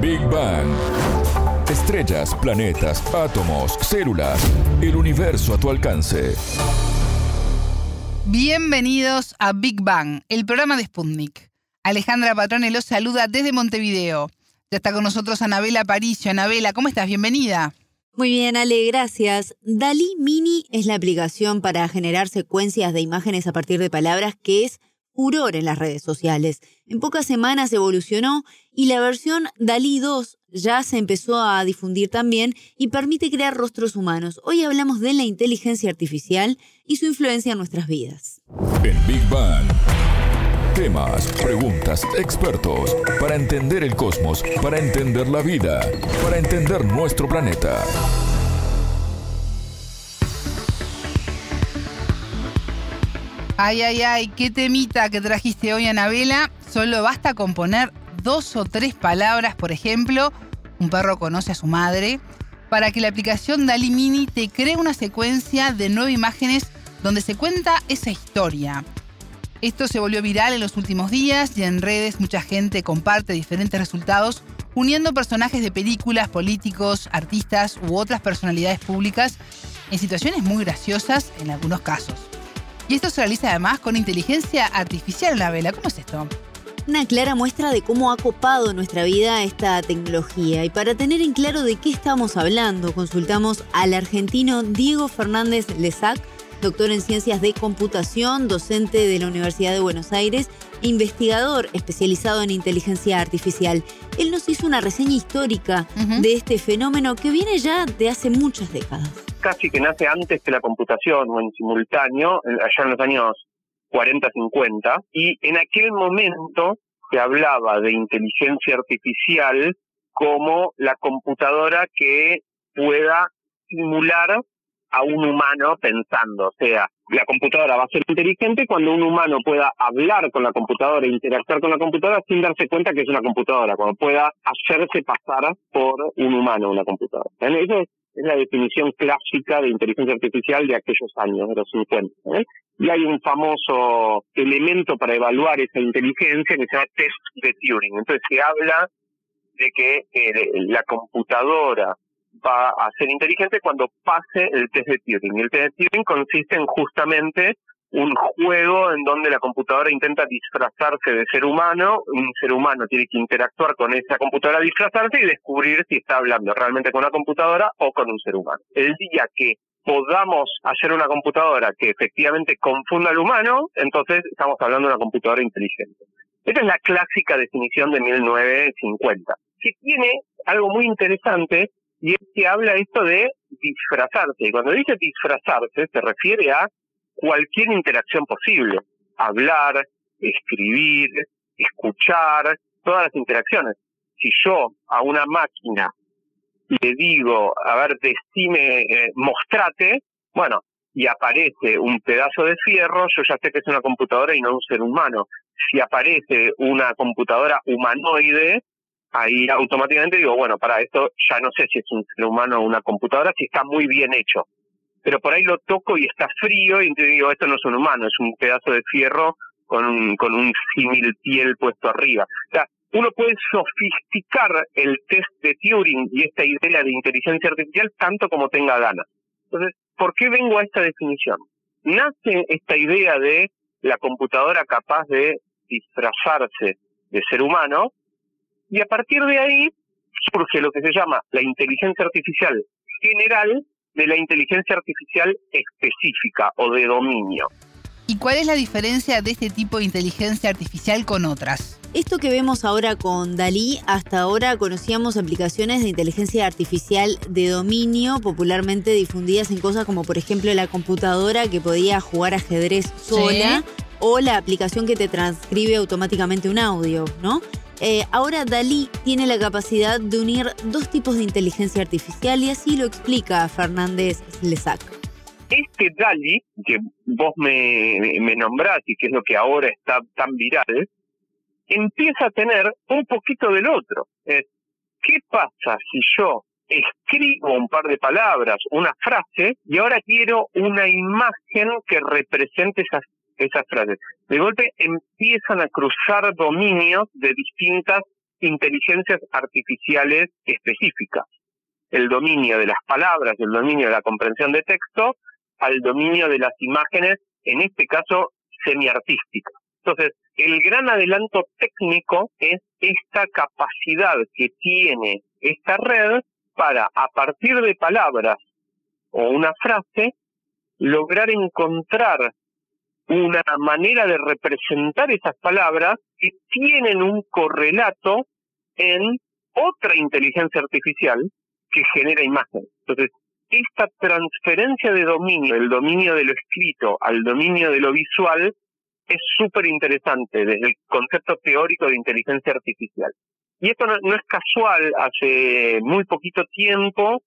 Big Bang. Estrellas, planetas, átomos, células, el universo a tu alcance. Bienvenidos a Big Bang, el programa de Sputnik. Alejandra Patrone los saluda desde Montevideo. Ya está con nosotros Anabela Paricio. Anabela, ¿cómo estás? Bienvenida. Muy bien, Ale, gracias. Dalí Mini es la aplicación para generar secuencias de imágenes a partir de palabras que es furor en las redes sociales. En pocas semanas evolucionó y la versión Dalí 2 ya se empezó a difundir también y permite crear rostros humanos. Hoy hablamos de la inteligencia artificial y su influencia en nuestras vidas. En Big Bang. Temas, preguntas, expertos, para entender el cosmos, para entender la vida, para entender nuestro planeta. Ay, ay, ay, qué temita que trajiste hoy, Anabela. Solo basta con poner dos o tres palabras, por ejemplo, un perro conoce a su madre, para que la aplicación Dali Mini te cree una secuencia de nueve imágenes donde se cuenta esa historia. Esto se volvió viral en los últimos días y en redes mucha gente comparte diferentes resultados uniendo personajes de películas, políticos, artistas u otras personalidades públicas en situaciones muy graciosas en algunos casos. Y esto se realiza además con inteligencia artificial, la vela. ¿Cómo es esto? Una clara muestra de cómo ha copado nuestra vida esta tecnología. Y para tener en claro de qué estamos hablando, consultamos al argentino Diego Fernández Lezac, doctor en ciencias de computación, docente de la Universidad de Buenos Aires e investigador especializado en inteligencia artificial. Él nos hizo una reseña histórica de este fenómeno que viene ya de hace muchas décadas casi que nace antes que la computación o en simultáneo, allá en los años 40-50, y en aquel momento se hablaba de inteligencia artificial como la computadora que pueda simular a un humano pensando, o sea, la computadora va a ser inteligente cuando un humano pueda hablar con la computadora interactuar con la computadora sin darse cuenta que es una computadora, cuando pueda hacerse pasar por un humano una computadora. Eso es la definición clásica de inteligencia artificial de aquellos años, de los 50. ¿eh? Y hay un famoso elemento para evaluar esa inteligencia que se llama test de Turing. Entonces se habla de que eh, la computadora va a ser inteligente cuando pase el test de Turing. Y el test de Turing consiste en justamente un juego en donde la computadora intenta disfrazarse de ser humano, un ser humano tiene que interactuar con esa computadora, disfrazarse y descubrir si está hablando realmente con una computadora o con un ser humano. El día que podamos hacer una computadora que efectivamente confunda al humano, entonces estamos hablando de una computadora inteligente. Esa es la clásica definición de 1950, que tiene algo muy interesante y es que habla esto de disfrazarse. Y cuando dice disfrazarse se refiere a cualquier interacción posible. Hablar, escribir, escuchar, todas las interacciones. Si yo a una máquina le digo, a ver, decime, eh, mostrate, bueno, y aparece un pedazo de fierro, yo ya sé que es una computadora y no un ser humano. Si aparece una computadora humanoide, ahí automáticamente digo, bueno, para esto ya no sé si es un ser humano o una computadora, si está muy bien hecho pero por ahí lo toco y está frío y entonces digo, esto no es un humano, es un pedazo de fierro con un, con un símil piel puesto arriba. O sea, uno puede sofisticar el test de Turing y esta idea de inteligencia artificial tanto como tenga ganas. Entonces, ¿por qué vengo a esta definición? Nace esta idea de la computadora capaz de disfrazarse de ser humano y a partir de ahí surge lo que se llama la inteligencia artificial general de la inteligencia artificial específica o de dominio. ¿Y cuál es la diferencia de este tipo de inteligencia artificial con otras? Esto que vemos ahora con Dalí, hasta ahora conocíamos aplicaciones de inteligencia artificial de dominio popularmente difundidas en cosas como por ejemplo la computadora que podía jugar ajedrez sola o la aplicación que te transcribe automáticamente un audio, ¿no? Eh, ahora Dalí tiene la capacidad de unir dos tipos de inteligencia artificial y así lo explica Fernández Lezac. Este Dalí, que vos me, me nombrás y que es lo que ahora está tan viral, empieza a tener un poquito del otro. ¿Qué pasa si yo escribo un par de palabras, una frase, y ahora quiero una imagen que represente esas esas frases. De golpe empiezan a cruzar dominios de distintas inteligencias artificiales específicas. El dominio de las palabras, el dominio de la comprensión de texto, al dominio de las imágenes, en este caso semiartísticas. Entonces, el gran adelanto técnico es esta capacidad que tiene esta red para, a partir de palabras o una frase, lograr encontrar una manera de representar esas palabras que tienen un correlato en otra inteligencia artificial que genera imágenes. Entonces, esta transferencia de dominio, del dominio de lo escrito al dominio de lo visual, es súper interesante desde el concepto teórico de inteligencia artificial. Y esto no, es casual, hace muy poquito tiempo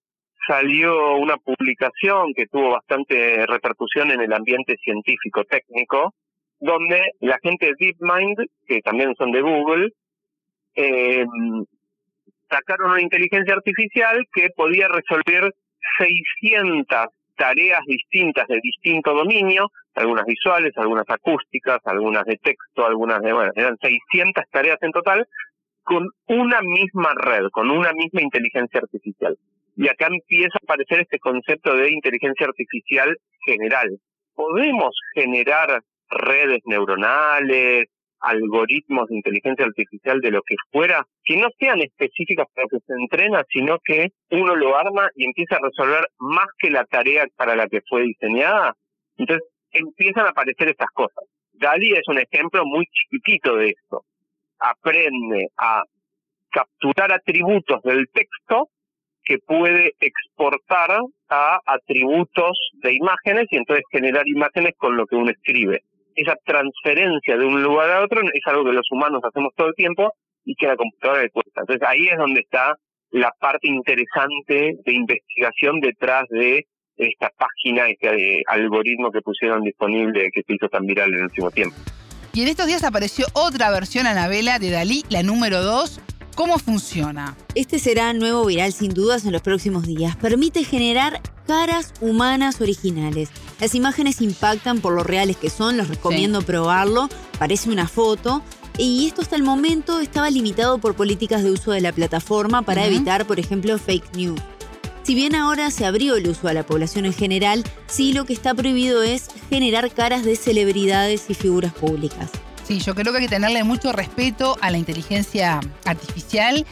salió una publicación que tuvo bastante repercusión en el ambiente científico técnico, donde la gente de DeepMind, que también son de Google, eh, sacaron una inteligencia artificial que podía resolver 600 tareas distintas de distinto dominio, algunas visuales, algunas acústicas, algunas de texto, algunas de, bueno, eran 600 tareas en total, con una misma red, con una misma inteligencia artificial. Y acá empieza a aparecer este concepto de inteligencia artificial general. Podemos generar redes neuronales, algoritmos de inteligencia artificial de lo que fuera, que no sean específicas para que se entrena, sino que uno lo arma y empieza a resolver más que la tarea para la que fue diseñada. Entonces empiezan a aparecer estas cosas. Dali es un ejemplo muy chiquitito de esto. Aprende a capturar atributos del texto que puede exportar a atributos de imágenes y entonces generar imágenes con lo que uno escribe esa transferencia de un lugar a otro es algo que los humanos hacemos todo el tiempo y que a la computadora le cuesta. Entonces ahí es donde está la parte interesante de investigación detrás de esta página, este eh, algoritmo que pusieron disponible que se hizo tan viral en el último tiempo. Y en estos días apareció otra versión, Anabela, de Dalí, la número 2, ¿Cómo funciona? Este será nuevo viral sin dudas en los próximos días. Permite generar caras humanas originales. Las imágenes impactan por lo reales que son, los recomiendo probarlo. Parece una foto. Y esto hasta el momento estaba limitado por políticas de uso de la plataforma para evitar, por ejemplo, fake news. Si bien ahora se abrió el uso a la población en general, sí lo que está prohibido es generar caras de celebridades y figuras públicas. Sí, yo creo que hay que tenerle mucho respeto a la inteligencia artificial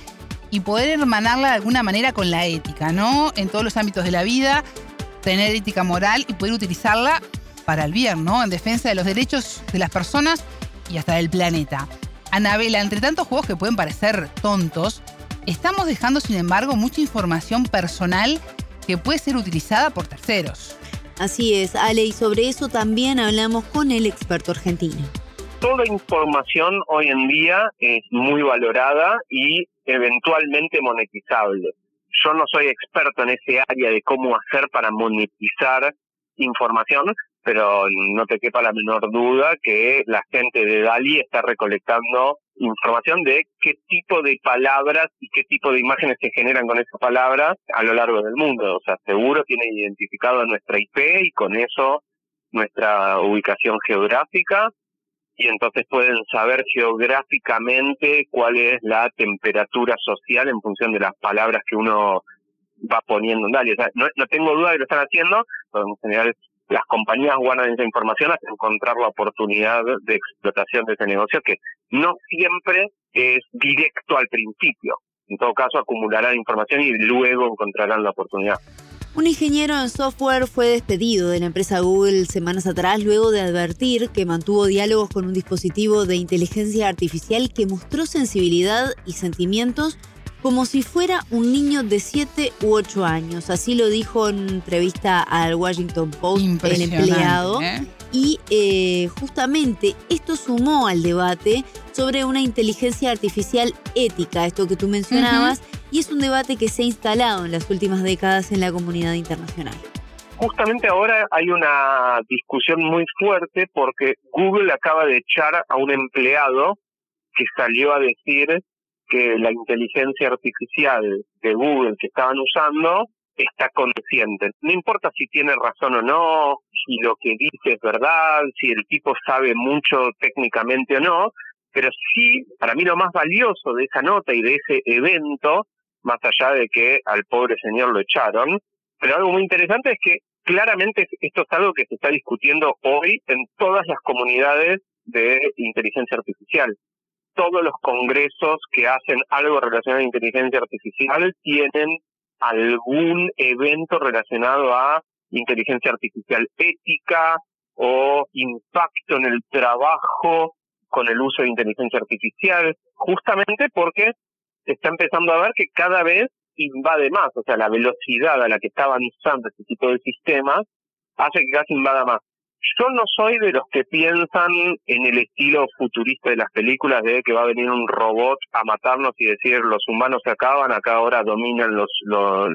y poder hermanarla de alguna manera con la ética, ¿no? En todos los ámbitos de la vida, tener ética moral y poder utilizarla para el bien, ¿no? En defensa de los derechos de las personas y hasta del planeta. Anabela, entre tantos juegos que pueden parecer tontos, estamos dejando, sin embargo, mucha información personal que puede ser utilizada por terceros. Así es, Ale, y sobre eso también hablamos con el experto argentino toda información hoy en día es muy valorada y eventualmente monetizable. Yo no soy experto en ese área de cómo hacer para monetizar información, pero no te quepa la menor duda que la gente de Dali está recolectando información de qué tipo de palabras y qué tipo de imágenes se generan con esas palabras a lo largo del mundo. O sea, seguro tiene identificado nuestra IP y con eso nuestra ubicación geográfica y entonces pueden saber geográficamente cuál es la temperatura social en función de las palabras que uno va poniendo en Dali. O sea, no, tengo duda de que lo están haciendo, pero en general las compañías guardan esa información hasta encontrar la oportunidad de explotación de ese negocio, que no siempre es directo al principio. En todo caso, acumularán información y luego encontrarán la oportunidad. Un ingeniero en software fue despedido de la empresa Google semanas atrás luego de advertir que mantuvo diálogos con un dispositivo de inteligencia artificial que mostró sensibilidad y sentimientos como si fuera un niño de 7 u 8 años. Así lo dijo en una entrevista al Washington Post el empleado. ¿eh? Y eh, justamente esto sumó al debate sobre una inteligencia artificial ética, esto que tú mencionabas, y es un debate que se ha instalado en las últimas décadas en la comunidad internacional. Justamente ahora hay una discusión muy fuerte porque Google acaba de echar a un empleado que salió a decir que la inteligencia artificial de Google que estaban usando está consciente. No importa si tiene razón o no, si lo que dice es verdad, si el tipo sabe mucho técnicamente o no, Pero sí, para mí lo más valioso de esa nota y de ese evento, más allá de que al pobre señor lo echaron, pero algo muy interesante es que claramente esto es algo que se está discutiendo hoy en todas las comunidades de inteligencia artificial. Todos los congresos que hacen algo relacionado a inteligencia artificial tienen algún evento relacionado a inteligencia artificial ética o impacto en el trabajo con el uso de inteligencia artificial, justamente porque se está empezando a ver que cada vez invade más, o sea, la velocidad a la que está avanzando este tipo de sistemas hace que casi invada más. Yo no soy de los que piensan en el estilo futurista de las películas de que va a venir un robot a matarnos y decir los humanos se acaban, acá ahora dominan los, los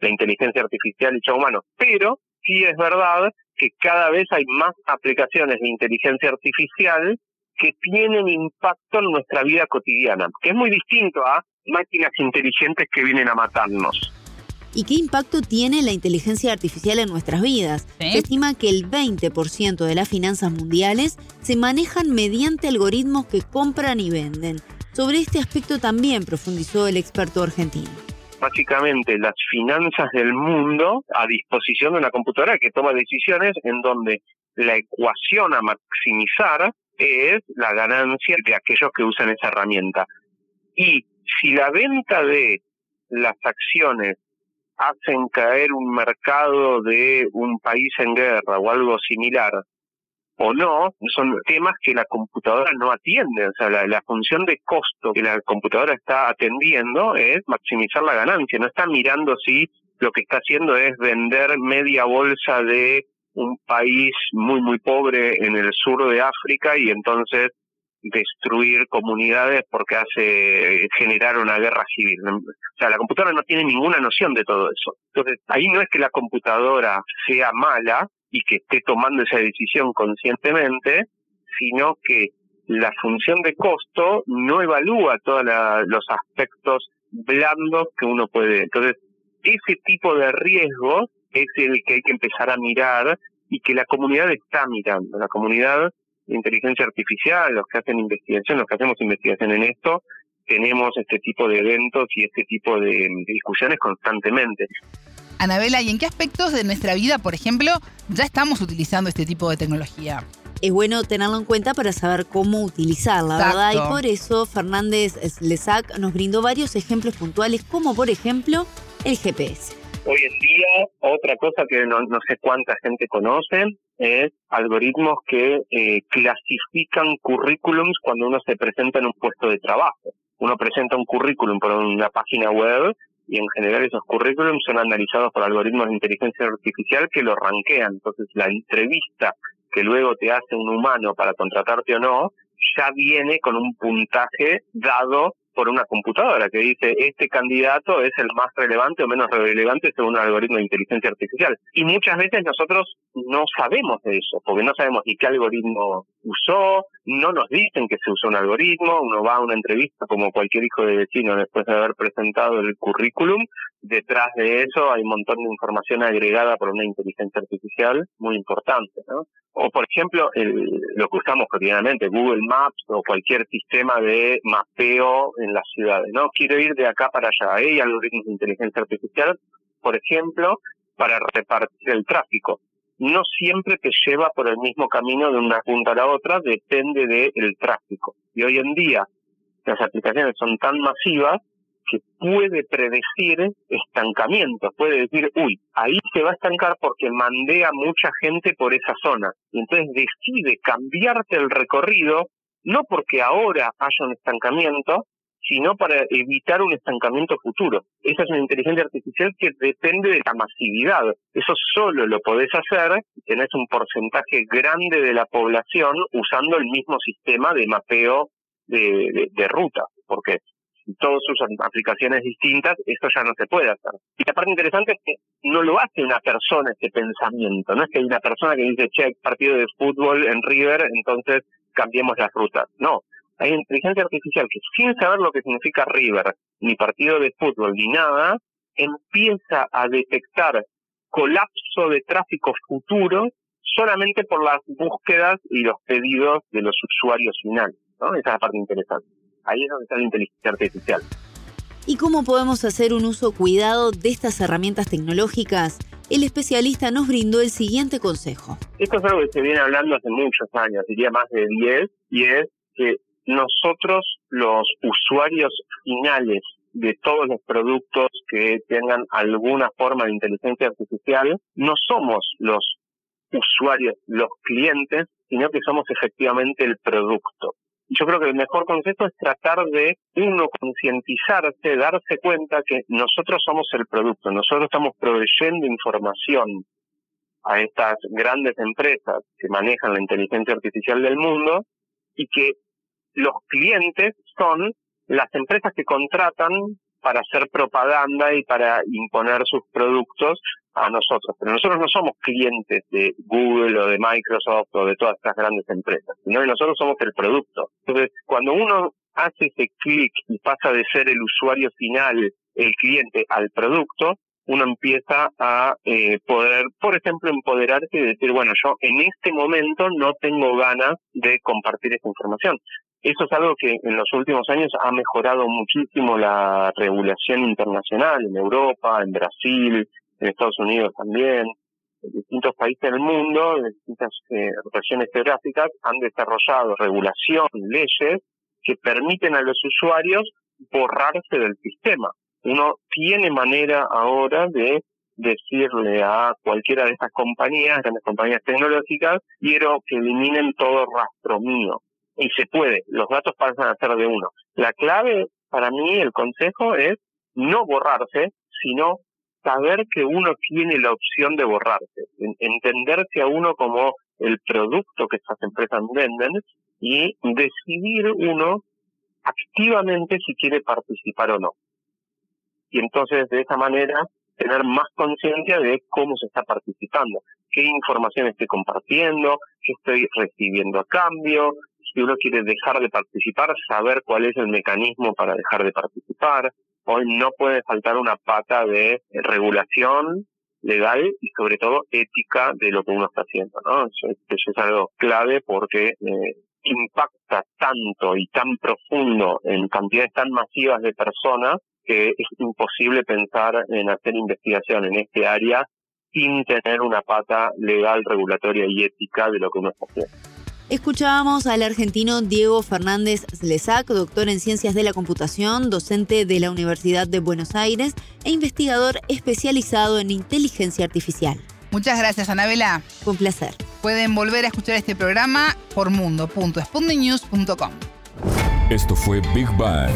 la inteligencia artificial y ya humanos. Pero sí es verdad que cada vez hay más aplicaciones de inteligencia artificial que tienen impacto en nuestra vida cotidiana, que es muy distinto a máquinas inteligentes que vienen a matarnos. ¿Y qué impacto tiene la inteligencia artificial en nuestras vidas? Se estima que el 20% de las finanzas mundiales se manejan mediante algoritmos que compran y venden. Sobre este aspecto también profundizó el experto argentino. Básicamente las finanzas del mundo a disposición de una computadora que toma decisiones en donde la ecuación a maximizar es la ganancia de aquellos que usan esa herramienta. Y si la venta de las acciones hacen caer un mercado de un país en guerra o algo similar, o no, son temas que la computadora no atiende. O sea, la, función de costo que la computadora está atendiendo es maximizar la ganancia, no está mirando si lo que está haciendo es vender media bolsa de un país muy, muy pobre en el sur de África y entonces destruir comunidades porque hace generar una guerra civil. O sea, la computadora no tiene ninguna noción de todo eso. Entonces, ahí no es que la computadora sea mala y que esté tomando esa decisión conscientemente, sino que la función de costo no evalúa todos los aspectos blandos que uno puede. Entonces, ese tipo de riesgo es el que hay que empezar a mirar y que la comunidad está mirando. La comunidad inteligencia artificial, los que hacen investigación, los que hacemos investigación en esto, tenemos este tipo de eventos y este tipo de, discusiones constantemente. Anabela, ¿y en qué aspectos de nuestra vida, por ejemplo, ya estamos utilizando este tipo de tecnología? Es bueno tenerlo en cuenta para saber cómo utilizarla, ¿verdad? Y por eso Fernández Lesac nos brindó varios ejemplos puntuales, como por ejemplo el GPS. Hoy en día, otra cosa que no, sé cuánta gente conoce es algoritmos que eh, clasifican currículums cuando uno se presenta en un puesto de trabajo. Uno presenta un currículum por una página web y en general esos currículums son analizados por algoritmos de inteligencia artificial que lo ranquean. Entonces la entrevista que luego te hace un humano para contratarte o no, ya viene con un puntaje dado por una computadora que dice este candidato es el más relevante o menos relevante según un algoritmo de inteligencia artificial. Y muchas veces nosotros no sabemos de eso, porque no sabemos ni qué algoritmo usó, no nos dicen que se usó un algoritmo, uno va a una entrevista como cualquier hijo de vecino después de haber presentado el currículum, detrás de eso hay un montón de información agregada por una inteligencia artificial muy importante, ¿no? O por ejemplo, el, lo que usamos cotidianamente, Google Maps o cualquier sistema de mapeo en las ciudades, ¿no? Quiero ir de acá para allá. Hay algoritmos de inteligencia artificial, por ejemplo, para repartir el tráfico no siempre te lleva por el mismo camino de una punta a la otra, depende del tráfico. Y hoy en día las aplicaciones son tan masivas que puede predecir estancamientos, puede decir, uy, ahí se va a estancar porque mandé a mucha gente por esa zona. Y entonces decide cambiarte el recorrido, no porque ahora haya un estancamiento, sino para evitar un estancamiento futuro. Esa es una inteligencia artificial que depende de la masividad. Eso solo lo podés hacer si tenés un porcentaje grande de la población usando el mismo sistema de mapeo de, de, ruta, porque todos usan aplicaciones distintas, esto ya no se puede hacer. Y la parte interesante es que no lo hace una persona ese pensamiento, no es que hay una persona que dice, che, partido de fútbol en River, entonces cambiemos las rutas. No, hay inteligencia artificial que sin saber lo que significa River, ni partido de fútbol, ni nada, empieza a detectar colapso de tráfico futuro solamente por las búsquedas y los pedidos de los usuarios finales. ¿no? Esa es la parte interesante. Ahí es donde está la inteligencia artificial. ¿Y cómo podemos hacer un uso cuidado de estas herramientas tecnológicas? El especialista nos brindó el siguiente consejo. Esto es algo que se viene hablando hace muchos años, diría más de 10, y es que nosotros, los usuarios finales de todos los productos que tengan alguna forma de inteligencia artificial, no somos los usuarios, los clientes, sino que somos efectivamente el producto. Yo creo que el mejor consejo es tratar de uno concientizarse, darse cuenta que nosotros somos el producto, nosotros estamos proveyendo información a estas grandes empresas que manejan la inteligencia artificial del mundo y que los clientes son las empresas que contratan para hacer propaganda y para imponer sus productos a nosotros. Pero nosotros no somos clientes de Google o de Microsoft o de todas estas grandes empresas, sino que nosotros somos el producto. Entonces, cuando uno hace ese clic y pasa de ser el usuario final, el cliente, al producto, uno empieza a eh, poder, por ejemplo, empoderarse y decir, bueno, yo en este momento no tengo ganas de compartir esa información. Eso es algo que en los últimos años ha mejorado muchísimo la regulación internacional en Europa, en Brasil, en Estados Unidos también. En distintos países del mundo, en distintas eh, regiones geográficas, han desarrollado regulación, leyes que permiten a los usuarios borrarse del sistema. Uno tiene manera ahora de decirle a cualquiera de estas compañías, grandes compañías tecnológicas, quiero que eliminen todo rastro mío y se puede, los datos pasan a ser de uno. La clave para mí, el consejo es no borrarse, sino saber que uno tiene la opción de borrarse, entenderse a uno como el producto que estas empresas venden y decidir uno activamente si quiere participar o no. Y entonces de esa manera tener más conciencia de cómo se está participando, qué información estoy compartiendo, qué estoy recibiendo a cambio, si uno quiere dejar de participar, saber cuál es el mecanismo para dejar de participar. Hoy no puede faltar una pata de regulación legal y sobre todo ética de lo que uno está haciendo, ¿no? Eso, es algo clave porque eh, impacta tanto y tan profundo en cantidades tan masivas de personas que es imposible pensar en hacer investigación en este área sin tener una pata legal, regulatoria y ética de lo que uno está haciendo. Escuchábamos al argentino Diego Fernández Slesac, doctor en Ciencias de la Computación, docente de la Universidad de Buenos Aires e investigador especializado en inteligencia artificial. Muchas gracias, Anabela. Un placer. Pueden volver a escuchar este programa por mundo.spundinews.com. Esto fue Big Bang